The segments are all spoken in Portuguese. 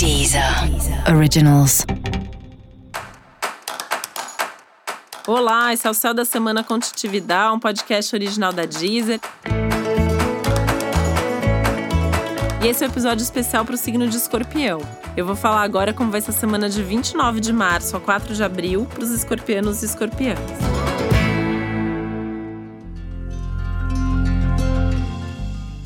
Deezer Originals. Olá, esse é o Céu da Semana Contitividade, um podcast original da Deezer. E esse é o um episódio especial para o signo de escorpião. Eu vou falar agora como vai ser a semana de 29 de março a 4 de abril para os escorpianos e escorpianas.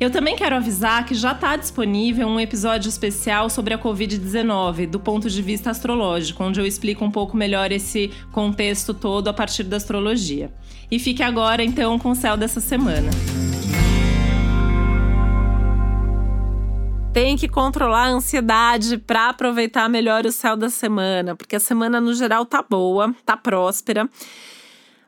Eu também quero avisar que já está disponível um episódio especial sobre a Covid-19, do ponto de vista astrológico, onde eu explico um pouco melhor esse contexto todo a partir da astrologia. E fique agora, então, com o céu dessa semana. tem que controlar a ansiedade para aproveitar melhor o céu da semana, porque a semana no geral tá boa, tá próspera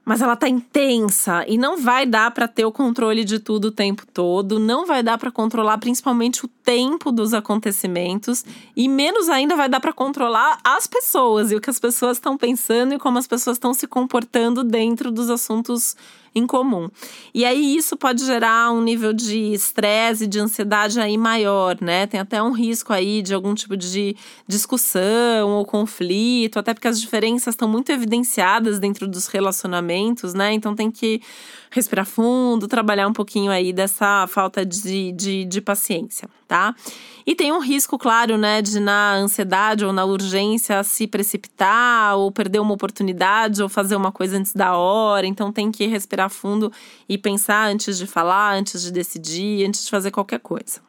mas ela tá intensa e não vai dar para ter o controle de tudo o tempo todo, não vai dar para controlar principalmente o tempo dos acontecimentos e menos ainda vai dar para controlar as pessoas e o que as pessoas estão pensando e como as pessoas estão se comportando dentro dos assuntos em comum. E aí isso pode gerar um nível de estresse e de ansiedade aí maior, né? Tem até um risco aí de algum tipo de discussão ou conflito, até porque as diferenças estão muito evidenciadas dentro dos relacionamentos, né? Então tem que respirar fundo, trabalhar um pouquinho aí dessa falta de, de, de paciência, tá? E tem um risco, claro, né, de na ansiedade ou na urgência se precipitar ou perder uma oportunidade ou fazer uma coisa antes da hora. Então tem que respirar fundo e pensar antes de falar, antes de decidir, antes de fazer qualquer coisa.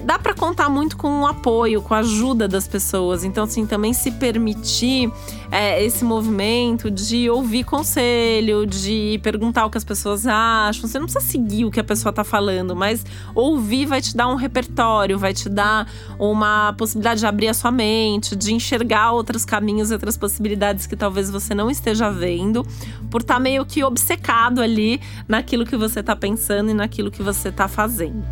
Dá para contar muito com o apoio, com a ajuda das pessoas. Então, assim, também se permitir é, esse movimento de ouvir conselho, de perguntar o que as pessoas acham. Você não precisa seguir o que a pessoa tá falando, mas ouvir vai te dar um repertório, vai te dar uma possibilidade de abrir a sua mente, de enxergar outros caminhos, outras possibilidades que talvez você não esteja vendo, por estar tá meio que obcecado ali naquilo que você tá pensando e naquilo que você tá fazendo.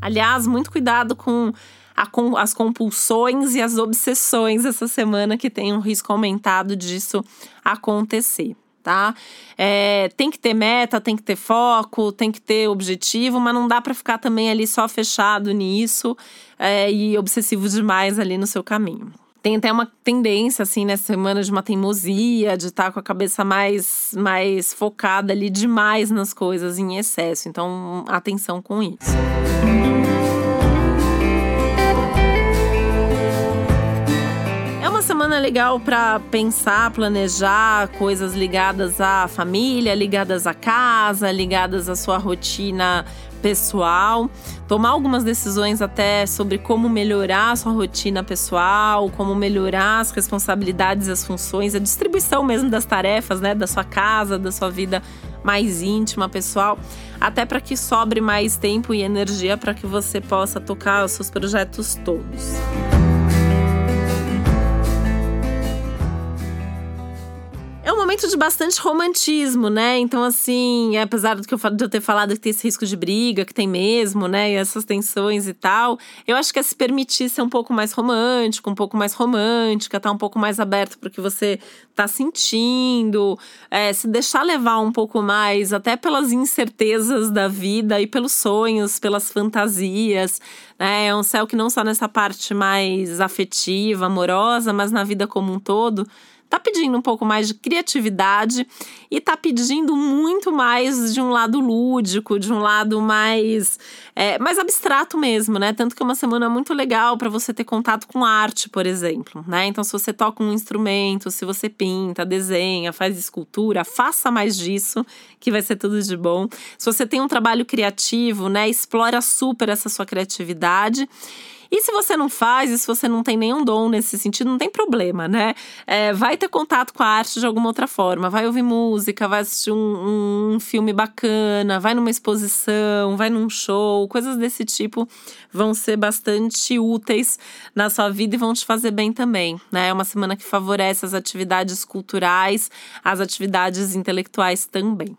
Aliás, muito cuidado com, a, com as compulsões e as obsessões essa semana, que tem um risco aumentado disso acontecer tá? É, tem que ter meta, tem que ter foco, tem que ter objetivo, mas não dá para ficar também ali só fechado nisso é, e obsessivo demais ali no seu caminho. Tem até uma tendência, assim, nessa semana de uma teimosia, de estar tá com a cabeça mais, mais focada ali demais nas coisas em excesso. Então, atenção com isso. semana legal para pensar, planejar coisas ligadas à família, ligadas à casa, ligadas à sua rotina pessoal, tomar algumas decisões até sobre como melhorar a sua rotina pessoal, como melhorar as responsabilidades, as funções, a distribuição mesmo das tarefas, né, da sua casa, da sua vida mais íntima, pessoal, até para que sobre mais tempo e energia para que você possa tocar os seus projetos todos. De bastante romantismo, né? Então, assim, apesar do que eu, de eu ter falado que tem esse risco de briga, que tem mesmo, né? E essas tensões e tal, eu acho que é se permitir ser um pouco mais romântico, um pouco mais romântica, tá um pouco mais aberto pro que você tá sentindo, é, se deixar levar um pouco mais, até pelas incertezas da vida e pelos sonhos, pelas fantasias, né? É um céu que não só nessa parte mais afetiva, amorosa, mas na vida como um todo tá pedindo um pouco mais de criatividade e tá pedindo muito mais de um lado lúdico, de um lado mais, é, mais abstrato mesmo, né? Tanto que é uma semana muito legal para você ter contato com arte, por exemplo, né? Então, se você toca um instrumento, se você pinta, desenha, faz escultura, faça mais disso, que vai ser tudo de bom. Se você tem um trabalho criativo, né? Explora super essa sua criatividade. E se você não faz, e se você não tem nenhum dom nesse sentido, não tem problema, né? É, vai ter contato com a arte de alguma outra forma. Vai ouvir música, vai assistir um, um filme bacana, vai numa exposição, vai num show, coisas desse tipo vão ser bastante úteis na sua vida e vão te fazer bem também, né? É uma semana que favorece as atividades culturais, as atividades intelectuais também.